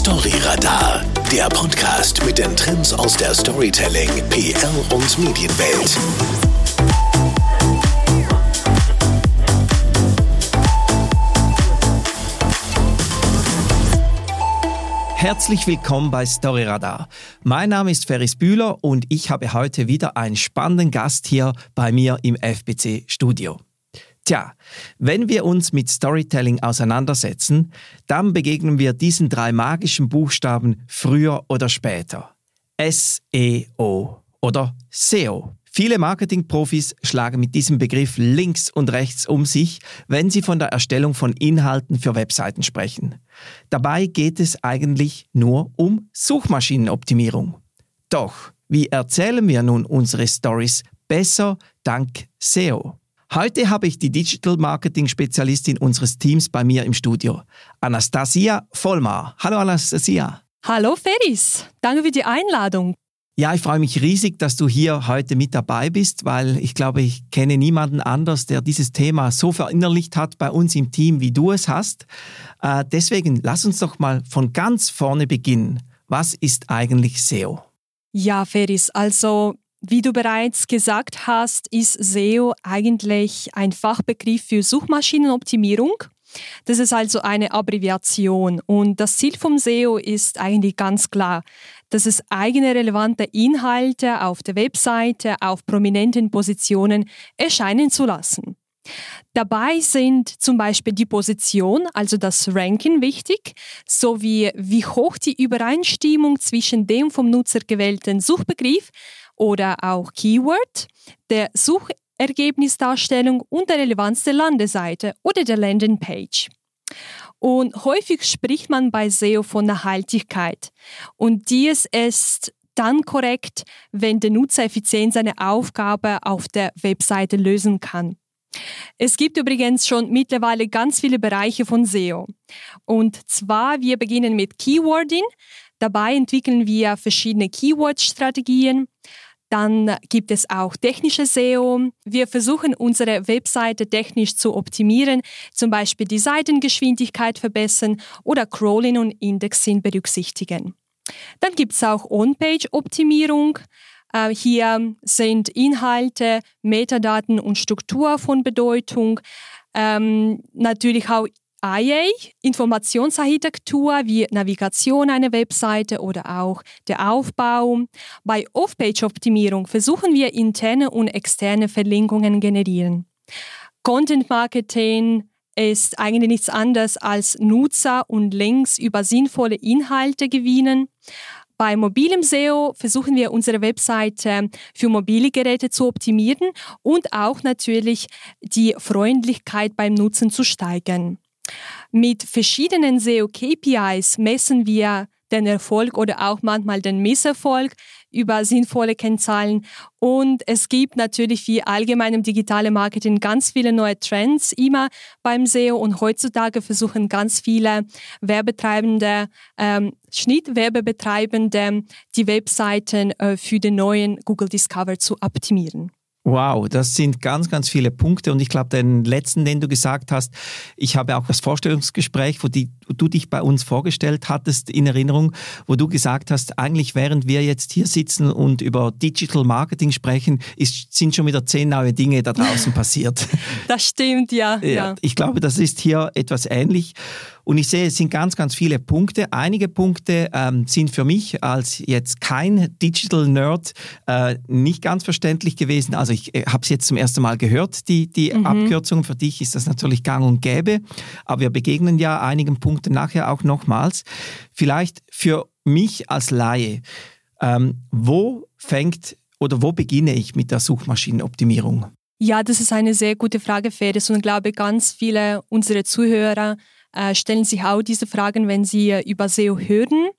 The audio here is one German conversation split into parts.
Storyradar, der Podcast mit den Trends aus der Storytelling, PR und Medienwelt. Herzlich willkommen bei Storyradar. Mein Name ist Ferris Bühler und ich habe heute wieder einen spannenden Gast hier bei mir im FBC Studio. Tja, wenn wir uns mit Storytelling auseinandersetzen, dann begegnen wir diesen drei magischen Buchstaben früher oder später. S-E-O oder SEO. Viele Marketingprofis schlagen mit diesem Begriff links und rechts um sich, wenn sie von der Erstellung von Inhalten für Webseiten sprechen. Dabei geht es eigentlich nur um Suchmaschinenoptimierung. Doch, wie erzählen wir nun unsere Stories besser dank SEO? Heute habe ich die Digital Marketing Spezialistin unseres Teams bei mir im Studio, Anastasia Vollmar. Hallo Anastasia. Hallo Feris, danke für die Einladung. Ja, ich freue mich riesig, dass du hier heute mit dabei bist, weil ich glaube, ich kenne niemanden anders, der dieses Thema so verinnerlicht hat bei uns im Team, wie du es hast. Äh, deswegen lass uns doch mal von ganz vorne beginnen. Was ist eigentlich SEO? Ja, Feris, also wie du bereits gesagt hast, ist SEO eigentlich ein Fachbegriff für Suchmaschinenoptimierung. Das ist also eine Abbreviation und das Ziel vom SEO ist eigentlich ganz klar, dass es eigene relevante Inhalte auf der Webseite auf prominenten Positionen erscheinen zu lassen. Dabei sind zum Beispiel die Position, also das Ranking wichtig, sowie wie hoch die Übereinstimmung zwischen dem vom Nutzer gewählten Suchbegriff oder auch Keyword, der Suchergebnisdarstellung und der Relevanz der Landeseite oder der Landingpage. Und häufig spricht man bei SEO von Nachhaltigkeit. Und dies ist dann korrekt, wenn der Nutzer effizient seine Aufgabe auf der Webseite lösen kann. Es gibt übrigens schon mittlerweile ganz viele Bereiche von SEO. Und zwar, wir beginnen mit Keywording. Dabei entwickeln wir verschiedene Keyword-Strategien. Dann gibt es auch technische SEO. Wir versuchen unsere Webseite technisch zu optimieren, zum Beispiel die Seitengeschwindigkeit verbessern oder Crawling und Indexing berücksichtigen. Dann gibt es auch On-Page-Optimierung. Äh, hier sind Inhalte, Metadaten und Struktur von Bedeutung. Ähm, natürlich auch IA, Informationsarchitektur wie Navigation einer Webseite oder auch der Aufbau. Bei Off-Page-Optimierung versuchen wir interne und externe Verlinkungen generieren. Content Marketing ist eigentlich nichts anderes als Nutzer und Links über sinnvolle Inhalte gewinnen. Bei mobilem SEO versuchen wir unsere Webseite für mobile Geräte zu optimieren und auch natürlich die Freundlichkeit beim Nutzen zu steigern. Mit verschiedenen SEO-KPIs messen wir den Erfolg oder auch manchmal den Misserfolg über sinnvolle Kennzahlen. Und es gibt natürlich wie allgemein im digitalen Marketing ganz viele neue Trends immer beim SEO und heutzutage versuchen ganz viele Werbetreibende, ähm, Schnittwerbebetreibende, die Webseiten äh, für den neuen Google Discover zu optimieren. Wow, das sind ganz, ganz viele Punkte. Und ich glaube, den letzten, den du gesagt hast, ich habe auch das Vorstellungsgespräch, wo, die, wo du dich bei uns vorgestellt hattest, in Erinnerung, wo du gesagt hast, eigentlich während wir jetzt hier sitzen und über Digital Marketing sprechen, ist, sind schon wieder zehn neue Dinge da draußen passiert. Das stimmt, ja, ja. ja. Ich glaube, das ist hier etwas ähnlich. Und ich sehe, es sind ganz, ganz viele Punkte. Einige Punkte ähm, sind für mich als jetzt kein Digital Nerd äh, nicht ganz verständlich gewesen. Also ich äh, habe es jetzt zum ersten Mal gehört, die, die mhm. Abkürzung. Für dich ist das natürlich gang und gäbe. Aber wir begegnen ja einigen Punkten nachher auch nochmals. Vielleicht für mich als Laie, ähm, wo fängt oder wo beginne ich mit der Suchmaschinenoptimierung? Ja, das ist eine sehr gute Frage, Fedes. Und ich glaube, ganz viele unserer Zuhörer äh, stellen sich auch diese Fragen, wenn sie äh, über SEO hören.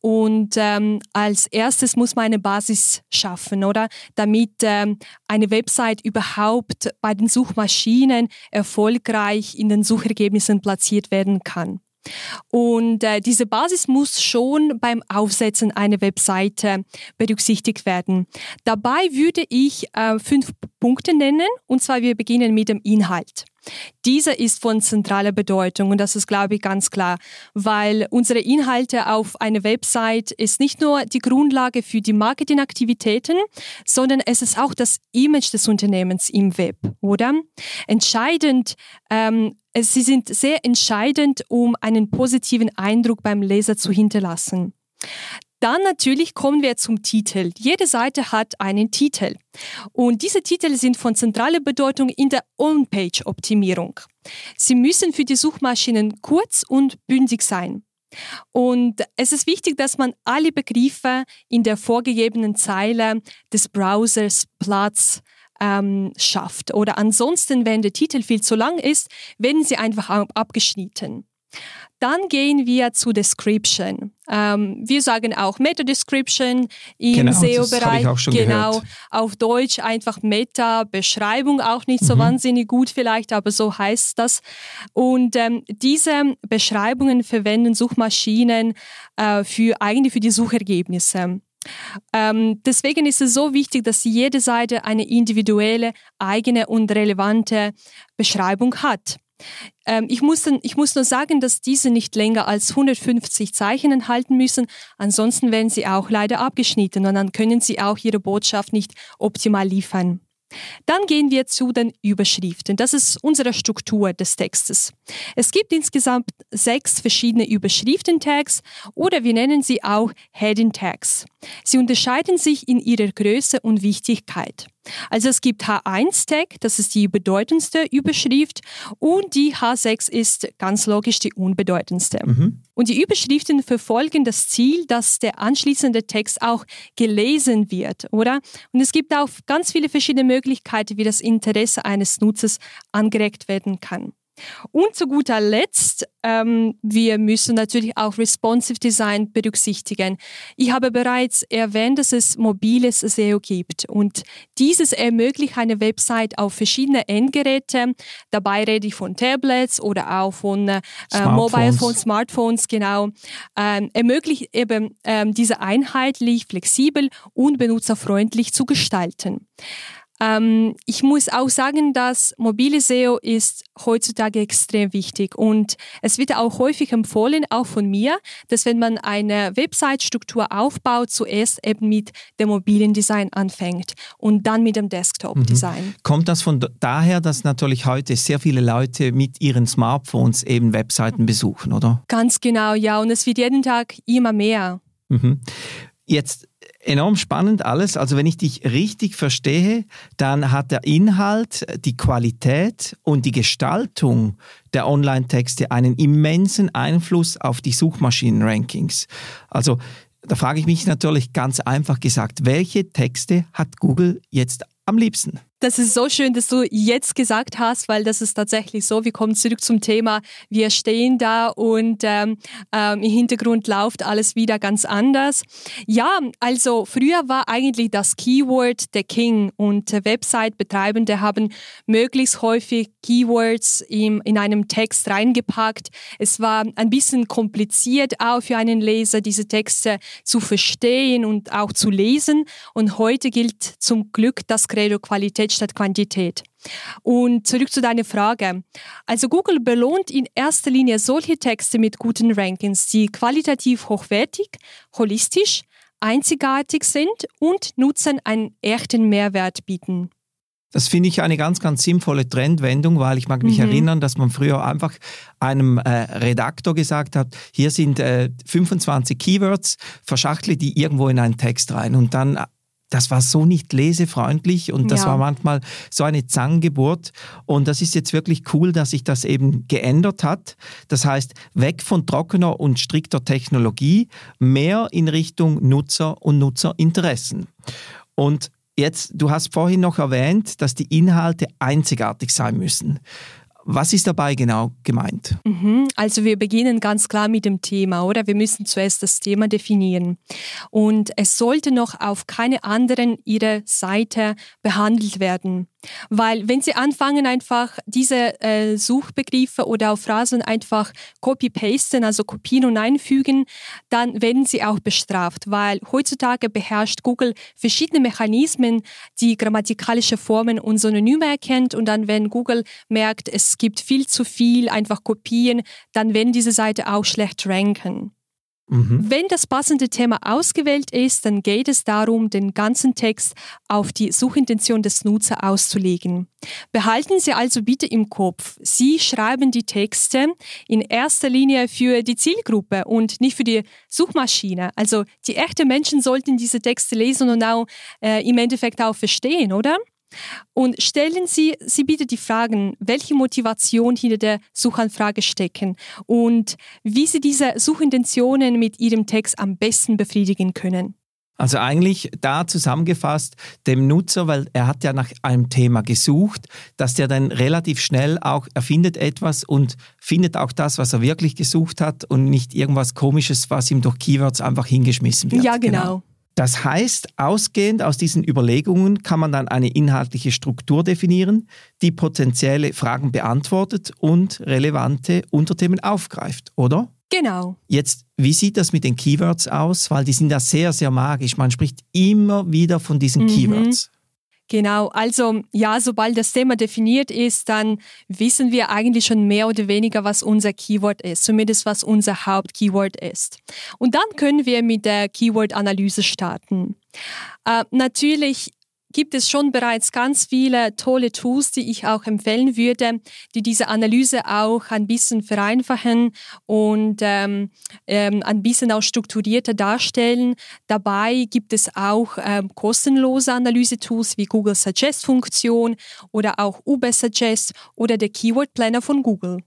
Und ähm, als erstes muss man eine Basis schaffen, oder? Damit ähm, eine Website überhaupt bei den Suchmaschinen erfolgreich in den Suchergebnissen platziert werden kann. Und äh, diese Basis muss schon beim Aufsetzen einer Webseite berücksichtigt werden. Dabei würde ich äh, fünf Punkte nennen. Und zwar, wir beginnen mit dem Inhalt. Diese ist von zentraler Bedeutung und das ist, glaube ich, ganz klar, weil unsere Inhalte auf einer Website ist nicht nur die Grundlage für die Marketingaktivitäten, sondern es ist auch das Image des Unternehmens im Web, oder? Entscheidend, ähm, sie sind sehr entscheidend, um einen positiven Eindruck beim Leser zu hinterlassen. Dann natürlich kommen wir zum Titel. Jede Seite hat einen Titel. Und diese Titel sind von zentraler Bedeutung in der On-Page-Optimierung. Sie müssen für die Suchmaschinen kurz und bündig sein. Und es ist wichtig, dass man alle Begriffe in der vorgegebenen Zeile des Browsers Platz ähm, schafft. Oder ansonsten, wenn der Titel viel zu lang ist, werden sie einfach abgeschnitten. Dann gehen wir zu Description. Ähm, wir sagen auch Meta-Description im genau, SEO-Bereich. Genau, gehört. auf Deutsch einfach Meta-Beschreibung, auch nicht so mhm. wahnsinnig gut vielleicht, aber so heißt das. Und ähm, diese Beschreibungen verwenden Suchmaschinen äh, für eigentlich für die Suchergebnisse. Ähm, deswegen ist es so wichtig, dass jede Seite eine individuelle, eigene und relevante Beschreibung hat. Ähm, ich, muss ich muss nur sagen, dass diese nicht länger als 150 Zeichen enthalten müssen. Ansonsten werden sie auch leider abgeschnitten und dann können sie auch ihre Botschaft nicht optimal liefern. Dann gehen wir zu den Überschriften. Das ist unsere Struktur des Textes. Es gibt insgesamt sechs verschiedene Überschriften-Tags oder wir nennen sie auch Heading-Tags. Sie unterscheiden sich in ihrer Größe und Wichtigkeit. Also es gibt H1-Tag, das ist die bedeutendste Überschrift und die H6 ist ganz logisch die unbedeutendste. Mhm. Und die Überschriften verfolgen das Ziel, dass der anschließende Text auch gelesen wird, oder? Und es gibt auch ganz viele verschiedene Möglichkeiten, wie das Interesse eines Nutzers angeregt werden kann. Und zu guter Letzt, ähm, wir müssen natürlich auch Responsive Design berücksichtigen. Ich habe bereits erwähnt, dass es mobiles SEO gibt und dieses ermöglicht eine Website auf verschiedene Endgeräte. Dabei rede ich von Tablets oder auch von äh, Mobile Phones, Smartphones, genau. Ähm, ermöglicht eben ähm, diese einheitlich, flexibel und benutzerfreundlich zu gestalten. Ähm, ich muss auch sagen, dass mobile SEO ist heutzutage extrem wichtig und es wird auch häufig empfohlen, auch von mir, dass wenn man eine Website-Struktur aufbaut, zuerst eben mit dem mobilen Design anfängt und dann mit dem Desktop-Design. Mhm. Kommt das von daher, dass natürlich heute sehr viele Leute mit ihren Smartphones eben Webseiten besuchen, oder? Ganz genau, ja, und es wird jeden Tag immer mehr. Mhm. Jetzt enorm spannend alles. Also wenn ich dich richtig verstehe, dann hat der Inhalt, die Qualität und die Gestaltung der Online-Texte einen immensen Einfluss auf die Suchmaschinen-Rankings. Also da frage ich mich natürlich ganz einfach gesagt, welche Texte hat Google jetzt am liebsten? Das ist so schön, dass du jetzt gesagt hast, weil das ist tatsächlich so. Wir kommen zurück zum Thema. Wir stehen da und ähm, ähm, im Hintergrund läuft alles wieder ganz anders. Ja, also früher war eigentlich das Keyword der King und Website-Betreibende haben möglichst häufig Keywords im, in einem Text reingepackt. Es war ein bisschen kompliziert auch für einen Leser, diese Texte zu verstehen und auch zu lesen. Und heute gilt zum Glück das Credo Qualität statt Quantität. Und zurück zu deiner Frage. Also Google belohnt in erster Linie solche Texte mit guten Rankings, die qualitativ hochwertig, holistisch, einzigartig sind und Nutzern einen echten Mehrwert bieten. Das finde ich eine ganz, ganz sinnvolle Trendwendung, weil ich mag mich mhm. erinnern, dass man früher einfach einem äh, Redaktor gesagt hat, hier sind äh, 25 Keywords, verschachtle die irgendwo in einen Text rein und dann das war so nicht lesefreundlich und das ja. war manchmal so eine Zangengeburt. Und das ist jetzt wirklich cool, dass sich das eben geändert hat. Das heißt, weg von trockener und strikter Technologie, mehr in Richtung Nutzer und Nutzerinteressen. Und jetzt, du hast vorhin noch erwähnt, dass die Inhalte einzigartig sein müssen. Was ist dabei genau gemeint? Mhm. Also wir beginnen ganz klar mit dem Thema, oder? Wir müssen zuerst das Thema definieren. Und es sollte noch auf keine anderen ihrer Seite behandelt werden. Weil wenn Sie anfangen, einfach diese äh, Suchbegriffe oder auch Phrasen einfach copy-pasten, also kopieren und einfügen, dann werden Sie auch bestraft, weil heutzutage beherrscht Google verschiedene Mechanismen, die grammatikalische Formen und Synonyme erkennt und dann, wenn Google merkt, es gibt viel zu viel, einfach kopieren, dann werden diese Seite auch schlecht ranken. Mhm. Wenn das passende Thema ausgewählt ist, dann geht es darum, den ganzen Text auf die Suchintention des Nutzers auszulegen. Behalten Sie also bitte im Kopf, Sie schreiben die Texte in erster Linie für die Zielgruppe und nicht für die Suchmaschine. Also die echten Menschen sollten diese Texte lesen und auch äh, im Endeffekt auch verstehen, oder? Und stellen Sie, Sie bitte die Fragen, welche Motivation hinter der Suchanfrage stecken und wie Sie diese Suchintentionen mit Ihrem Text am besten befriedigen können. Also eigentlich da zusammengefasst dem Nutzer, weil er hat ja nach einem Thema gesucht, dass der dann relativ schnell auch erfindet etwas und findet auch das, was er wirklich gesucht hat und nicht irgendwas Komisches, was ihm durch Keywords einfach hingeschmissen wird. Ja, genau. genau. Das heißt, ausgehend aus diesen Überlegungen kann man dann eine inhaltliche Struktur definieren, die potenzielle Fragen beantwortet und relevante Unterthemen aufgreift, oder? Genau. Jetzt, wie sieht das mit den Keywords aus? Weil die sind ja sehr, sehr magisch. Man spricht immer wieder von diesen mhm. Keywords. Genau, also ja, sobald das Thema definiert ist, dann wissen wir eigentlich schon mehr oder weniger, was unser Keyword ist, zumindest was unser Hauptkeyword ist. Und dann können wir mit der Keyword-Analyse starten. Äh, natürlich gibt es schon bereits ganz viele tolle Tools, die ich auch empfehlen würde, die diese Analyse auch ein bisschen vereinfachen und ähm, ähm, ein bisschen auch strukturierter darstellen. Dabei gibt es auch ähm, kostenlose Analyse-Tools wie Google Suggest-Funktion oder auch Uber Suggest oder der Keyword Planner von Google.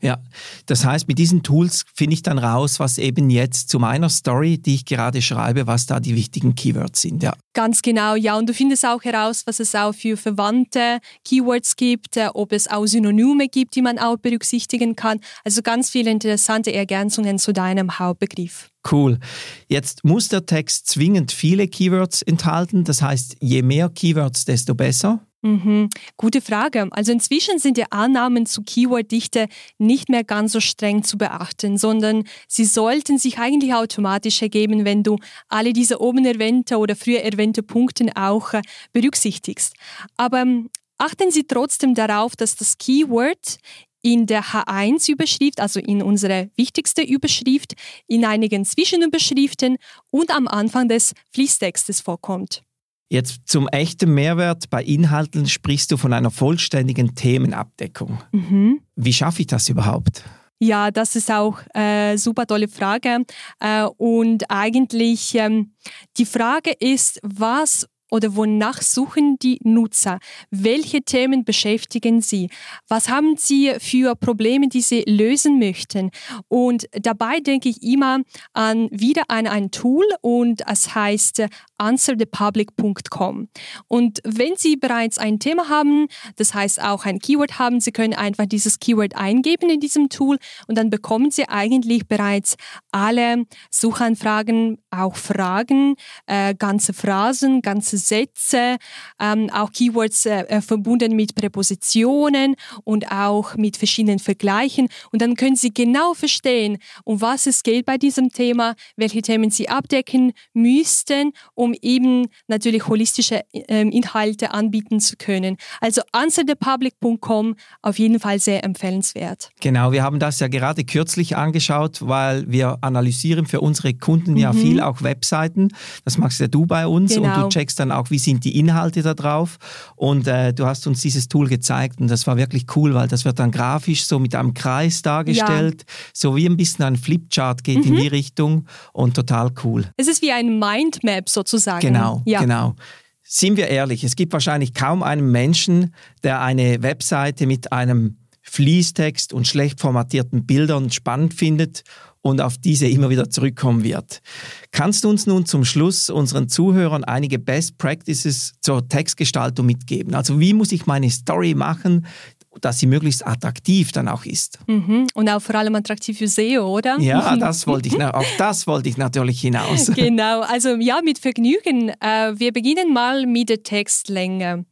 Ja, das heißt, mit diesen Tools finde ich dann raus, was eben jetzt zu meiner Story, die ich gerade schreibe, was da die wichtigen Keywords sind. Ja. Ganz genau, ja. Und du findest auch heraus, was es auch für verwandte Keywords gibt, äh, ob es auch Synonyme gibt, die man auch berücksichtigen kann. Also ganz viele interessante Ergänzungen zu deinem Hauptbegriff. Cool. Jetzt muss der Text zwingend viele Keywords enthalten. Das heißt, je mehr Keywords, desto besser. Mhm. Gute Frage. Also inzwischen sind die Annahmen zu Keyworddichte nicht mehr ganz so streng zu beachten, sondern sie sollten sich eigentlich automatisch ergeben, wenn du alle diese oben erwähnte oder früher erwähnte Punkte auch äh, berücksichtigst. Aber ähm, achten Sie trotzdem darauf, dass das Keyword in der H1-Überschrift, also in unserer wichtigsten Überschrift, in einigen Zwischenüberschriften und am Anfang des Fließtextes vorkommt. Jetzt zum echten Mehrwert bei Inhalten sprichst du von einer vollständigen Themenabdeckung. Mhm. Wie schaffe ich das überhaupt? Ja, das ist auch eine äh, super tolle Frage. Äh, und eigentlich ähm, die Frage ist, was oder wonach suchen die Nutzer? Welche Themen beschäftigen sie? Was haben sie für Probleme, die sie lösen möchten? Und dabei denke ich immer an wieder an ein Tool und es heißt answerthepublic.com. Und wenn Sie bereits ein Thema haben, das heißt auch ein Keyword haben, Sie können einfach dieses Keyword eingeben in diesem Tool und dann bekommen Sie eigentlich bereits alle Suchanfragen, auch Fragen, äh, ganze Phrasen, ganze Sätze, ähm, auch Keywords äh, äh, verbunden mit Präpositionen und auch mit verschiedenen Vergleichen. Und dann können Sie genau verstehen, um was es geht bei diesem Thema, welche Themen Sie abdecken müssten, um eben natürlich holistische äh, Inhalte anbieten zu können. Also answerthepublic.com auf jeden Fall sehr empfehlenswert. Genau, wir haben das ja gerade kürzlich angeschaut, weil wir analysieren für unsere Kunden mhm. ja viel auch Webseiten. Das machst ja du bei uns genau. und du genau. checkst dann auch, wie sind die Inhalte da drauf. Und äh, du hast uns dieses Tool gezeigt und das war wirklich cool, weil das wird dann grafisch so mit einem Kreis dargestellt, ja. so wie ein bisschen ein Flipchart geht mhm. in die Richtung und total cool. Es ist wie ein Mindmap sozusagen. Genau, ja. genau. Sind wir ehrlich, es gibt wahrscheinlich kaum einen Menschen, der eine Webseite mit einem Fließtext und schlecht formatierten Bildern spannend findet und auf diese immer wieder zurückkommen wird. Kannst du uns nun zum Schluss unseren Zuhörern einige Best Practices zur Textgestaltung mitgeben? Also wie muss ich meine Story machen, dass sie möglichst attraktiv dann auch ist. Mhm. Und auch vor allem attraktiv für SEO, oder? Ja, das wollte ich, auf das wollte ich natürlich hinaus. Genau, also ja, mit Vergnügen. Äh, wir beginnen mal mit der Textlänge.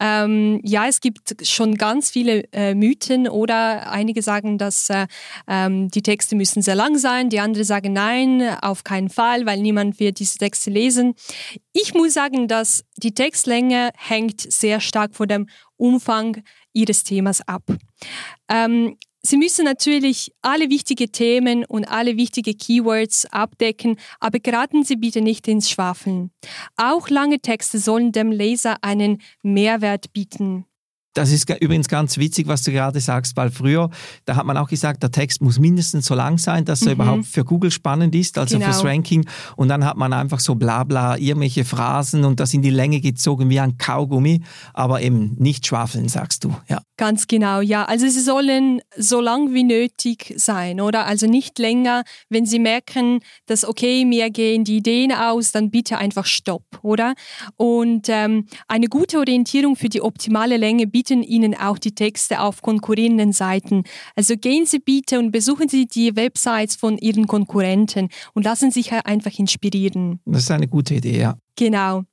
Ähm, ja, es gibt schon ganz viele äh, Mythen oder einige sagen, dass äh, ähm, die Texte müssen sehr lang sein, die anderen sagen nein, auf keinen Fall, weil niemand wird diese Texte lesen. Ich muss sagen, dass die Textlänge hängt sehr stark von dem Umfang Ihres Themas ab. Ähm, Sie müssen natürlich alle wichtigen Themen und alle wichtigen Keywords abdecken, aber geraten Sie bitte nicht ins Schwafeln. Auch lange Texte sollen dem Leser einen Mehrwert bieten. Das ist übrigens ganz witzig, was du gerade sagst, weil früher, da hat man auch gesagt, der Text muss mindestens so lang sein, dass er mhm. überhaupt für Google spannend ist, also genau. fürs Ranking. Und dann hat man einfach so Blabla, irgendwelche Phrasen und das in die Länge gezogen wie ein Kaugummi, aber eben nicht schwafeln, sagst du. Ja. Ganz genau, ja. Also sie sollen so lang wie nötig sein, oder? Also nicht länger. Wenn sie merken, dass okay, mir gehen die Ideen aus, dann bitte einfach Stopp, oder? Und ähm, eine gute Orientierung für die optimale Länge bietet bieten Ihnen auch die Texte auf konkurrierenden Seiten. Also gehen Sie bitte und besuchen Sie die Websites von Ihren Konkurrenten und lassen sich einfach inspirieren. Das ist eine gute Idee, ja. Genau.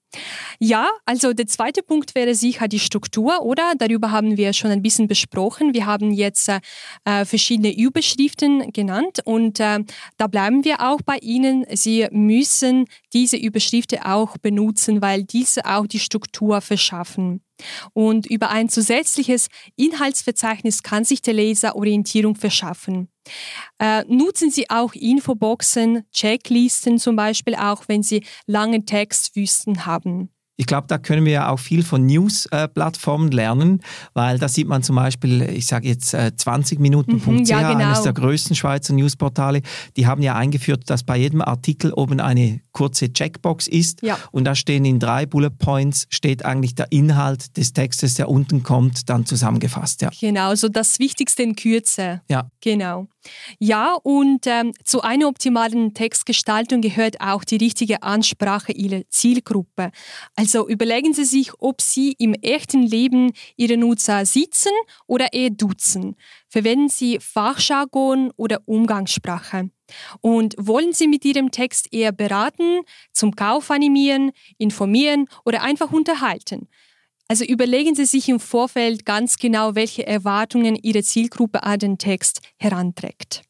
Ja, also der zweite Punkt wäre sicher die Struktur, oder? Darüber haben wir schon ein bisschen besprochen. Wir haben jetzt äh, verschiedene Überschriften genannt und äh, da bleiben wir auch bei Ihnen. Sie müssen diese Überschriften auch benutzen, weil diese auch die Struktur verschaffen. Und über ein zusätzliches Inhaltsverzeichnis kann sich der Leser Orientierung verschaffen. Äh, nutzen Sie auch Infoboxen, Checklisten zum Beispiel, auch wenn Sie lange Textwüsten haben. Ich glaube, da können wir ja auch viel von News-Plattformen lernen, weil da sieht man zum Beispiel, ich sage jetzt 20minuten.ch, mhm, ja, genau. eines der größten Schweizer Newsportale, die haben ja eingeführt, dass bei jedem Artikel oben eine kurze Checkbox ist ja. und da stehen in drei Bullet Points, steht eigentlich der Inhalt des Textes, der unten kommt, dann zusammengefasst. Ja. Genau, so das Wichtigste in Kürze. Ja. Genau. Ja, und ähm, zu einer optimalen Textgestaltung gehört auch die richtige Ansprache Ihrer Zielgruppe. Also überlegen Sie sich, ob Sie im echten Leben Ihre Nutzer sitzen oder eher duzen. Verwenden Sie Fachjargon oder Umgangssprache. Und wollen Sie mit Ihrem Text eher beraten, zum Kauf animieren, informieren oder einfach unterhalten? Also überlegen Sie sich im Vorfeld ganz genau, welche Erwartungen Ihre Zielgruppe an den Text heranträgt.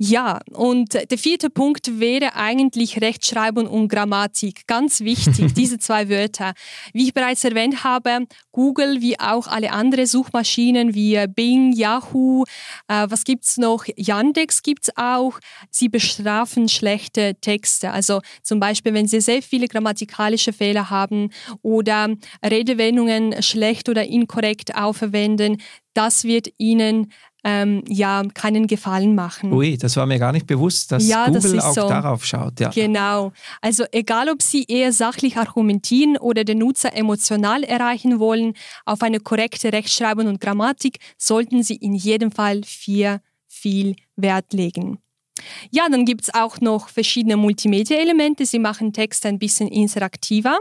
Ja, und der vierte Punkt wäre eigentlich Rechtschreibung und Grammatik. Ganz wichtig, diese zwei Wörter. Wie ich bereits erwähnt habe, Google wie auch alle anderen Suchmaschinen wie Bing, Yahoo, äh, was gibt's noch? Yandex gibt's auch. Sie bestrafen schlechte Texte. Also zum Beispiel, wenn Sie sehr viele grammatikalische Fehler haben oder Redewendungen schlecht oder inkorrekt aufverwenden, das wird Ihnen ähm, ja keinen Gefallen machen. Ui, das war mir gar nicht bewusst, dass ja, Google das auch so. darauf schaut. Ja. Genau. Also egal, ob Sie eher sachlich argumentieren oder den Nutzer emotional erreichen wollen, auf eine korrekte Rechtschreibung und Grammatik sollten Sie in jedem Fall viel, viel Wert legen. Ja, dann gibt es auch noch verschiedene Multimedia-Elemente. Sie machen Text ein bisschen interaktiver.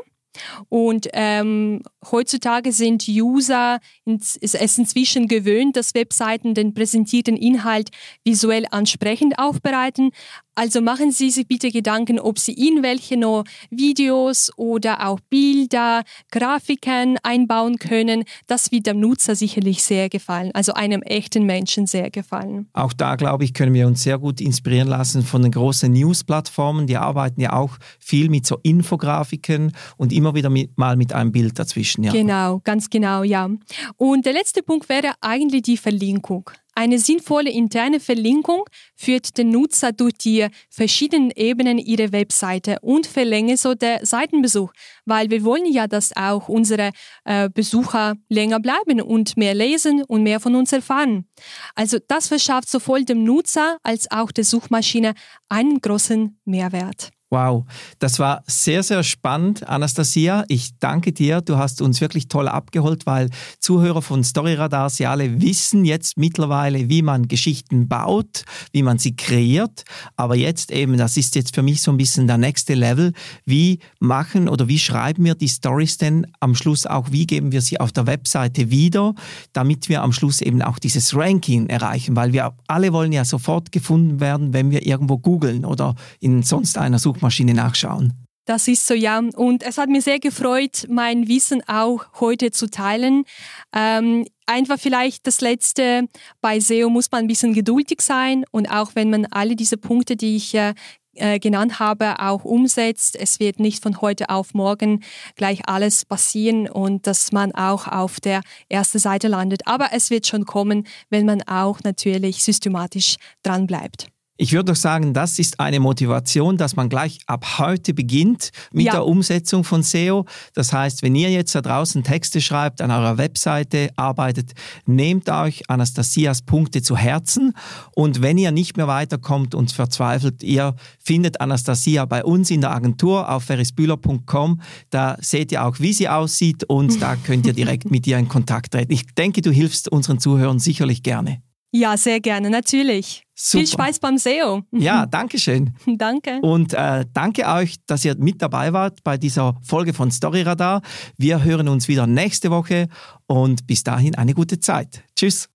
Und ähm, heutzutage sind User ins, es inzwischen gewöhnt, dass Webseiten den präsentierten Inhalt visuell ansprechend aufbereiten. Also machen Sie sich bitte Gedanken, ob Sie in welche noch Videos oder auch Bilder, Grafiken einbauen können. Das wird dem Nutzer sicherlich sehr gefallen, also einem echten Menschen sehr gefallen. Auch da, glaube ich, können wir uns sehr gut inspirieren lassen von den großen News-Plattformen. Die arbeiten ja auch viel mit so Infografiken und immer wieder mit, mal mit einem Bild dazwischen. Ja. Genau, ganz genau, ja. Und der letzte Punkt wäre eigentlich die Verlinkung. Eine sinnvolle interne Verlinkung führt den Nutzer durch die verschiedenen Ebenen ihrer Webseite und verlängert so den Seitenbesuch, weil wir wollen ja, dass auch unsere äh, Besucher länger bleiben und mehr lesen und mehr von uns erfahren. Also das verschafft sowohl dem Nutzer als auch der Suchmaschine einen großen Mehrwert. Wow, das war sehr, sehr spannend, Anastasia. Ich danke dir. Du hast uns wirklich toll abgeholt, weil Zuhörer von Storyradar, sie alle wissen jetzt mittlerweile, wie man Geschichten baut, wie man sie kreiert. Aber jetzt eben, das ist jetzt für mich so ein bisschen der nächste Level. Wie machen oder wie schreiben wir die Stories denn am Schluss auch? Wie geben wir sie auf der Webseite wieder, damit wir am Schluss eben auch dieses Ranking erreichen? Weil wir alle wollen ja sofort gefunden werden, wenn wir irgendwo googeln oder in sonst einer Suche Suchmaschine nachschauen. Das ist so, ja. Und es hat mir sehr gefreut, mein Wissen auch heute zu teilen. Ähm, einfach vielleicht das Letzte, bei SEO muss man ein bisschen geduldig sein und auch wenn man alle diese Punkte, die ich äh, äh genannt habe, auch umsetzt. Es wird nicht von heute auf morgen gleich alles passieren und dass man auch auf der ersten Seite landet. Aber es wird schon kommen, wenn man auch natürlich systematisch dran bleibt. Ich würde doch sagen, das ist eine Motivation, dass man gleich ab heute beginnt mit ja. der Umsetzung von SEO. Das heißt, wenn ihr jetzt da draußen Texte schreibt, an eurer Webseite arbeitet, nehmt euch Anastasias Punkte zu Herzen. Und wenn ihr nicht mehr weiterkommt und verzweifelt, ihr findet Anastasia bei uns in der Agentur auf ferrisbühler.com. Da seht ihr auch, wie sie aussieht und da könnt ihr direkt mit ihr in Kontakt treten. Ich denke, du hilfst unseren Zuhörern sicherlich gerne. Ja, sehr gerne, natürlich. Super. Viel Spaß beim SEO. Ja, danke schön. danke. Und äh, danke euch, dass ihr mit dabei wart bei dieser Folge von Storyradar. Wir hören uns wieder nächste Woche und bis dahin eine gute Zeit. Tschüss.